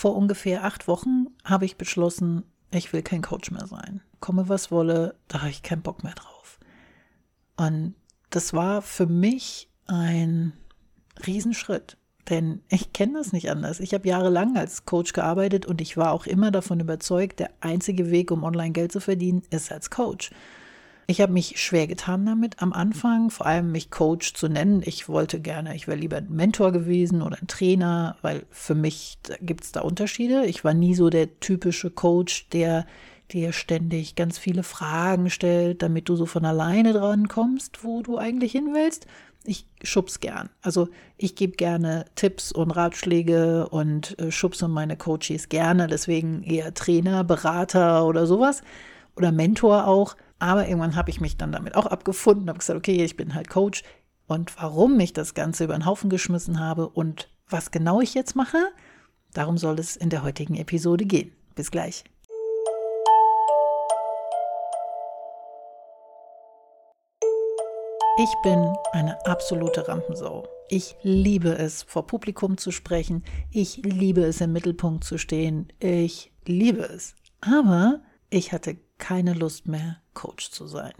vor ungefähr acht Wochen habe ich beschlossen, ich will kein Coach mehr sein. Komme was wolle, da habe ich keinen Bock mehr drauf. Und das war für mich ein Riesenschritt. Denn ich kenne das nicht anders. Ich habe jahrelang als Coach gearbeitet und ich war auch immer davon überzeugt, der einzige Weg, um online Geld zu verdienen, ist als Coach. Ich habe mich schwer getan damit am Anfang, vor allem mich Coach zu nennen. Ich wollte gerne, ich wäre lieber ein Mentor gewesen oder ein Trainer, weil für mich gibt es da Unterschiede. Ich war nie so der typische Coach, der dir ständig ganz viele Fragen stellt, damit du so von alleine dran kommst, wo du eigentlich hin willst. Ich schub's gern. Also ich gebe gerne Tipps und Ratschläge und äh, schubse meine Coaches gerne. Deswegen eher Trainer, Berater oder sowas oder Mentor auch. Aber irgendwann habe ich mich dann damit auch abgefunden, habe gesagt, okay, ich bin halt Coach. Und warum ich das Ganze über den Haufen geschmissen habe und was genau ich jetzt mache, darum soll es in der heutigen Episode gehen. Bis gleich. Ich bin eine absolute Rampensau. Ich liebe es, vor Publikum zu sprechen. Ich liebe es, im Mittelpunkt zu stehen. Ich liebe es. Aber ich hatte keine Lust mehr, Coach zu sein.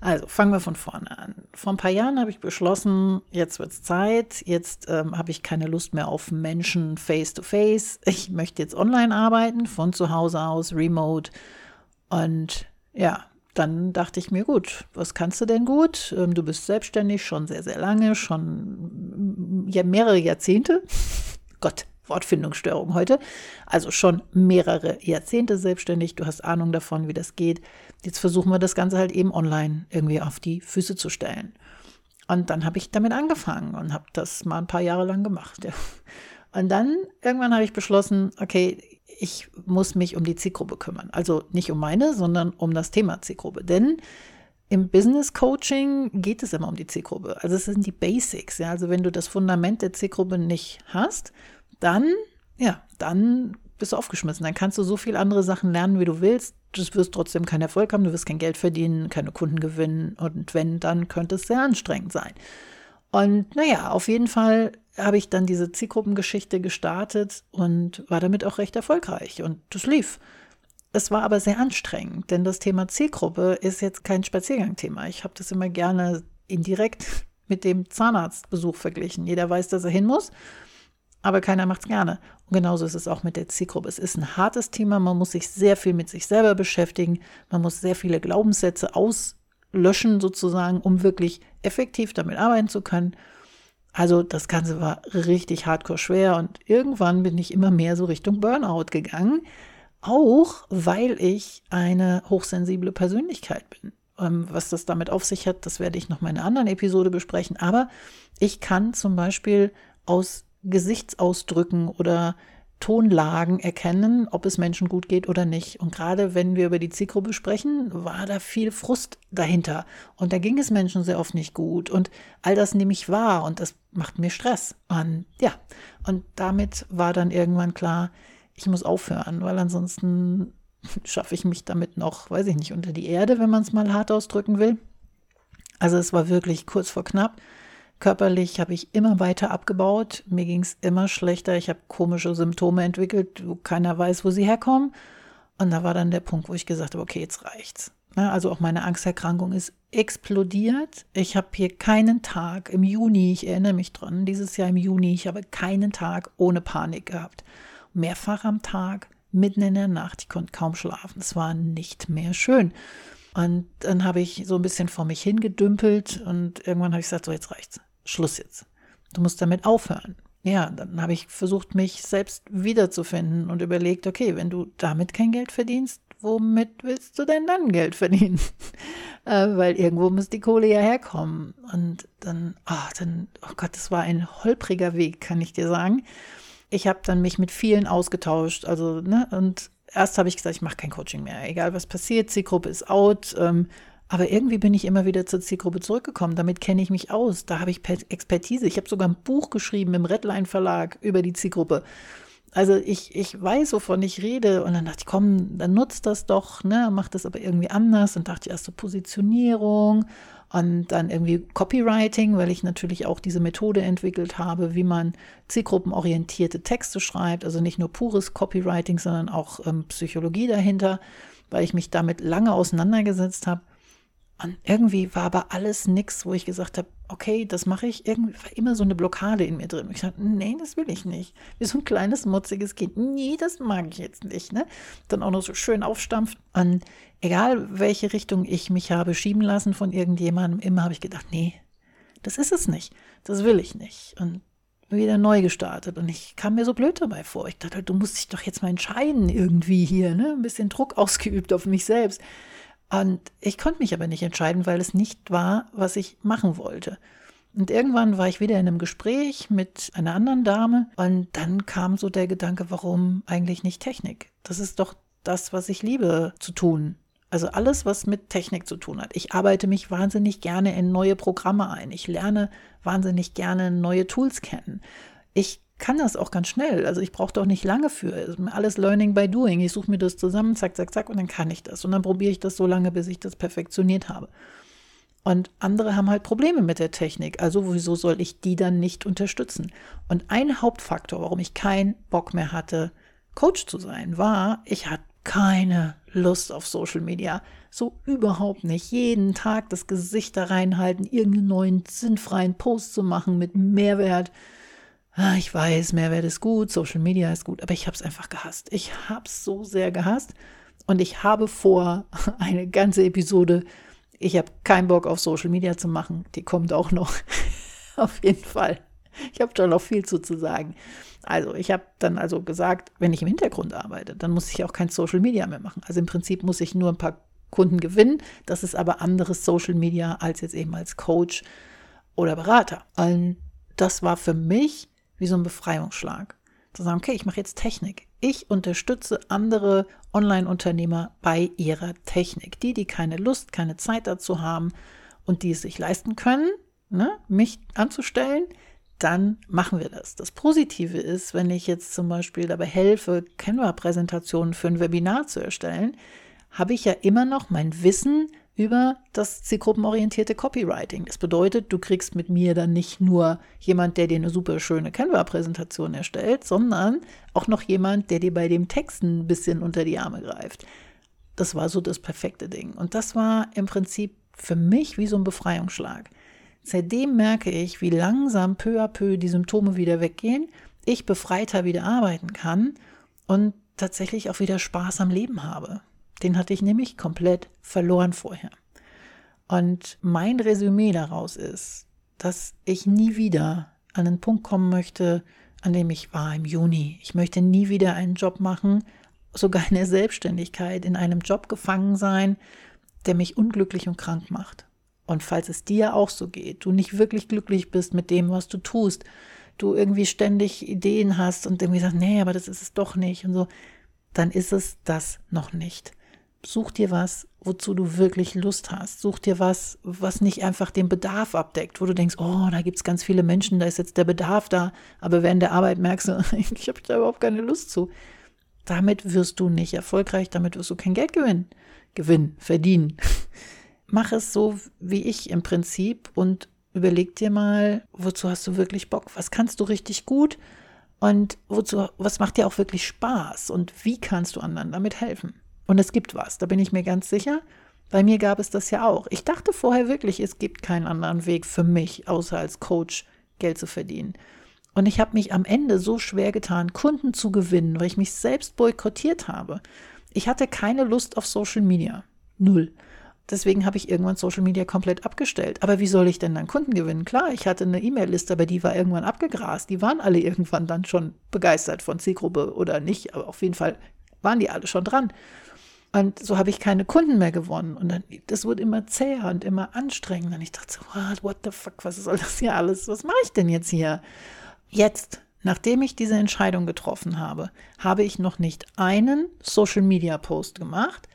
Also fangen wir von vorne an. Vor ein paar Jahren habe ich beschlossen, jetzt wird es Zeit, jetzt ähm, habe ich keine Lust mehr auf Menschen face to face. Ich möchte jetzt online arbeiten, von zu Hause aus, remote. Und ja, dann dachte ich mir, gut, was kannst du denn gut? Ähm, du bist selbstständig schon sehr, sehr lange, schon ja, mehrere Jahrzehnte. Gott, Wortfindungsstörung heute. Also schon mehrere Jahrzehnte selbstständig. Du hast Ahnung davon, wie das geht. Jetzt versuchen wir das Ganze halt eben online irgendwie auf die Füße zu stellen. Und dann habe ich damit angefangen und habe das mal ein paar Jahre lang gemacht. Ja. Und dann irgendwann habe ich beschlossen, okay, ich muss mich um die Zielgruppe kümmern. Also nicht um meine, sondern um das Thema Zielgruppe. Denn im Business Coaching geht es immer um die Zielgruppe. Also es sind die Basics. Ja? Also wenn du das Fundament der Zielgruppe nicht hast dann, ja, dann bist du aufgeschmissen. Dann kannst du so viel andere Sachen lernen, wie du willst. Du wirst trotzdem keinen Erfolg haben, du wirst kein Geld verdienen, keine Kunden gewinnen. Und wenn, dann könnte es sehr anstrengend sein. Und naja, auf jeden Fall habe ich dann diese Zielgruppengeschichte gestartet und war damit auch recht erfolgreich. Und das lief. Es war aber sehr anstrengend, denn das Thema Zielgruppe ist jetzt kein Spaziergangthema. Ich habe das immer gerne indirekt mit dem Zahnarztbesuch verglichen. Jeder weiß, dass er hin muss aber keiner macht es gerne. Und genauso ist es auch mit der Zielgruppe. Es ist ein hartes Thema, man muss sich sehr viel mit sich selber beschäftigen, man muss sehr viele Glaubenssätze auslöschen sozusagen, um wirklich effektiv damit arbeiten zu können. Also das Ganze war richtig hardcore schwer und irgendwann bin ich immer mehr so Richtung Burnout gegangen, auch weil ich eine hochsensible Persönlichkeit bin. Ähm, was das damit auf sich hat, das werde ich noch in einer anderen Episode besprechen. Aber ich kann zum Beispiel aus Gesichtsausdrücken oder Tonlagen erkennen, ob es Menschen gut geht oder nicht. Und gerade wenn wir über die Zielgruppe sprechen, war da viel Frust dahinter. Und da ging es Menschen sehr oft nicht gut. Und all das nehme ich wahr und das macht mir Stress. Und ja, und damit war dann irgendwann klar, ich muss aufhören, weil ansonsten schaffe ich mich damit noch, weiß ich nicht, unter die Erde, wenn man es mal hart ausdrücken will. Also es war wirklich kurz vor knapp. Körperlich habe ich immer weiter abgebaut. Mir ging es immer schlechter. Ich habe komische Symptome entwickelt, wo keiner weiß, wo sie herkommen. Und da war dann der Punkt, wo ich gesagt habe, okay, jetzt reicht's. Also auch meine Angsterkrankung ist explodiert. Ich habe hier keinen Tag im Juni, ich erinnere mich dran, dieses Jahr im Juni, ich habe keinen Tag ohne Panik gehabt. Mehrfach am Tag, mitten in der Nacht, ich konnte kaum schlafen. Es war nicht mehr schön. Und dann habe ich so ein bisschen vor mich hingedümpelt und irgendwann habe ich gesagt, so jetzt reicht's. Schluss jetzt. Du musst damit aufhören. Ja, dann habe ich versucht, mich selbst wiederzufinden und überlegt, okay, wenn du damit kein Geld verdienst, womit willst du denn dann Geld verdienen? äh, weil irgendwo muss die Kohle ja herkommen. Und dann, ach, dann, oh Gott, das war ein holpriger Weg, kann ich dir sagen. Ich habe dann mich mit vielen ausgetauscht, also, ne, und erst habe ich gesagt, ich mache kein Coaching mehr, egal was passiert, Zielgruppe ist out, ähm, aber irgendwie bin ich immer wieder zur Zielgruppe zurückgekommen. Damit kenne ich mich aus. Da habe ich Expertise. Ich habe sogar ein Buch geschrieben im Redline Verlag über die Zielgruppe. Also ich, ich weiß, wovon ich rede. Und dann dachte ich, komm, dann nutzt das doch, ne? Mach das aber irgendwie anders. Und dachte ich erst so Positionierung und dann irgendwie Copywriting, weil ich natürlich auch diese Methode entwickelt habe, wie man zielgruppenorientierte Texte schreibt. Also nicht nur pures Copywriting, sondern auch ähm, Psychologie dahinter, weil ich mich damit lange auseinandergesetzt habe. Und irgendwie war aber alles nichts, wo ich gesagt habe, okay, das mache ich. Irgendwie war immer so eine Blockade in mir drin. Ich sagte, nee, das will ich nicht. Wie so ein kleines, mutziges Kind. Nee, das mag ich jetzt nicht. Ne? Dann auch noch so schön aufstampft. Und egal, welche Richtung ich mich habe schieben lassen von irgendjemandem, immer habe ich gedacht, nee, das ist es nicht. Das will ich nicht. Und wieder neu gestartet. Und ich kam mir so blöd dabei vor. Ich dachte, du musst dich doch jetzt mal entscheiden irgendwie hier. Ne? Ein bisschen Druck ausgeübt auf mich selbst. Und ich konnte mich aber nicht entscheiden, weil es nicht war, was ich machen wollte. Und irgendwann war ich wieder in einem Gespräch mit einer anderen Dame und dann kam so der Gedanke, warum eigentlich nicht Technik? Das ist doch das, was ich liebe zu tun. Also alles, was mit Technik zu tun hat. Ich arbeite mich wahnsinnig gerne in neue Programme ein. Ich lerne wahnsinnig gerne neue Tools kennen. Ich kann das auch ganz schnell. Also ich brauche doch nicht lange für. Alles Learning by Doing. Ich suche mir das zusammen, zack, zack, zack, und dann kann ich das. Und dann probiere ich das so lange, bis ich das perfektioniert habe. Und andere haben halt Probleme mit der Technik. Also wieso soll ich die dann nicht unterstützen? Und ein Hauptfaktor, warum ich keinen Bock mehr hatte, Coach zu sein, war, ich hatte keine Lust auf Social Media. So überhaupt nicht. Jeden Tag das Gesicht da reinhalten, irgendeinen neuen sinnfreien Post zu machen mit Mehrwert ah, ich weiß, Mehrwert ist gut, Social Media ist gut, aber ich habe es einfach gehasst. Ich habe es so sehr gehasst und ich habe vor, eine ganze Episode, ich habe keinen Bock auf Social Media zu machen, die kommt auch noch, auf jeden Fall. Ich habe da noch viel zu, zu sagen. Also ich habe dann also gesagt, wenn ich im Hintergrund arbeite, dann muss ich auch kein Social Media mehr machen. Also im Prinzip muss ich nur ein paar Kunden gewinnen. Das ist aber anderes Social Media als jetzt eben als Coach oder Berater. Und das war für mich wie so ein Befreiungsschlag. Zu sagen, okay, ich mache jetzt Technik. Ich unterstütze andere Online-Unternehmer bei ihrer Technik. Die, die keine Lust, keine Zeit dazu haben und die es sich leisten können, ne, mich anzustellen, dann machen wir das. Das Positive ist, wenn ich jetzt zum Beispiel dabei helfe, Canva-Präsentationen für ein Webinar zu erstellen, habe ich ja immer noch mein Wissen über das zielgruppenorientierte Copywriting. Das bedeutet, du kriegst mit mir dann nicht nur jemand, der dir eine super schöne Canva-Präsentation erstellt, sondern auch noch jemand, der dir bei dem Texten ein bisschen unter die Arme greift. Das war so das perfekte Ding. Und das war im Prinzip für mich wie so ein Befreiungsschlag. Seitdem merke ich, wie langsam peu à peu die Symptome wieder weggehen, ich befreiter wieder arbeiten kann und tatsächlich auch wieder Spaß am Leben habe. Den hatte ich nämlich komplett verloren vorher. Und mein Resümee daraus ist, dass ich nie wieder an den Punkt kommen möchte, an dem ich war im Juni. Ich möchte nie wieder einen Job machen, sogar in der Selbstständigkeit, in einem Job gefangen sein, der mich unglücklich und krank macht. Und falls es dir auch so geht, du nicht wirklich glücklich bist mit dem, was du tust, du irgendwie ständig Ideen hast und irgendwie sagst, nee, aber das ist es doch nicht und so, dann ist es das noch nicht. Such dir was, wozu du wirklich Lust hast. Such dir was, was nicht einfach den Bedarf abdeckt, wo du denkst, oh, da gibt es ganz viele Menschen, da ist jetzt der Bedarf da, aber während der Arbeit merkst du, ich habe da überhaupt keine Lust zu. Damit wirst du nicht erfolgreich, damit wirst du kein Geld gewinnen. Gewinnen, verdienen. Mach es so wie ich im Prinzip und überleg dir mal, wozu hast du wirklich Bock? Was kannst du richtig gut? Und wozu, was macht dir auch wirklich Spaß? Und wie kannst du anderen damit helfen? Und es gibt was, da bin ich mir ganz sicher. Bei mir gab es das ja auch. Ich dachte vorher wirklich, es gibt keinen anderen Weg für mich, außer als Coach Geld zu verdienen. Und ich habe mich am Ende so schwer getan, Kunden zu gewinnen, weil ich mich selbst boykottiert habe. Ich hatte keine Lust auf Social Media. Null. Deswegen habe ich irgendwann Social Media komplett abgestellt. Aber wie soll ich denn dann Kunden gewinnen? Klar, ich hatte eine E-Mail-Liste, aber die war irgendwann abgegrast. Die waren alle irgendwann dann schon begeistert von Zielgruppe oder nicht. Aber auf jeden Fall waren die alle schon dran. Und so habe ich keine Kunden mehr gewonnen. Und dann, das wurde immer zäher und immer anstrengender. Und ich dachte so, what, what the fuck, was soll das hier alles? Was mache ich denn jetzt hier? Jetzt, nachdem ich diese Entscheidung getroffen habe, habe ich noch nicht einen Social Media Post gemacht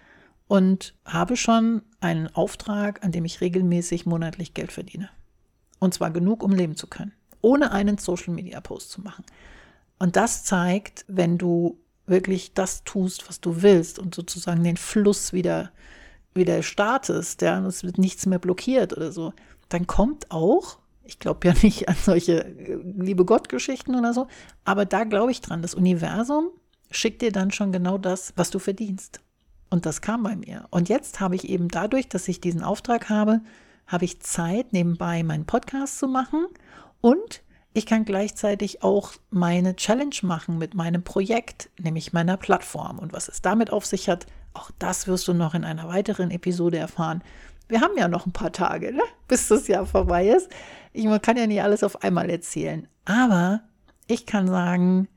und habe schon einen Auftrag, an dem ich regelmäßig monatlich Geld verdiene. Und zwar genug, um leben zu können. Ohne einen Social Media Post zu machen. Und das zeigt, wenn du wirklich das tust, was du willst und sozusagen den Fluss wieder, wieder startest, ja, und es wird nichts mehr blockiert oder so, dann kommt auch, ich glaube ja nicht an solche äh, liebe Gott-Geschichten oder so, aber da glaube ich dran, das Universum schickt dir dann schon genau das, was du verdienst. Und das kam bei mir. Und jetzt habe ich eben dadurch, dass ich diesen Auftrag habe, habe ich Zeit, nebenbei meinen Podcast zu machen und ich kann gleichzeitig auch meine Challenge machen mit meinem Projekt, nämlich meiner Plattform. Und was es damit auf sich hat, auch das wirst du noch in einer weiteren Episode erfahren. Wir haben ja noch ein paar Tage, ne? bis das Jahr vorbei ist. Ich man kann ja nicht alles auf einmal erzählen. Aber ich kann sagen,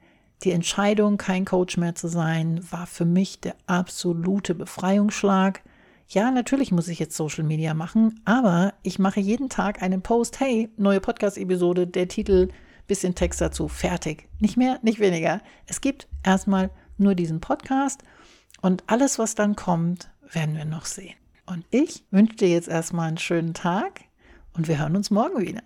die Entscheidung, kein Coach mehr zu sein, war für mich der absolute Befreiungsschlag. Ja, natürlich muss ich jetzt Social Media machen, aber ich mache jeden Tag einen Post. Hey, neue Podcast-Episode, der Titel, bisschen Text dazu, fertig. Nicht mehr, nicht weniger. Es gibt erstmal nur diesen Podcast und alles, was dann kommt, werden wir noch sehen. Und ich wünsche dir jetzt erstmal einen schönen Tag und wir hören uns morgen wieder.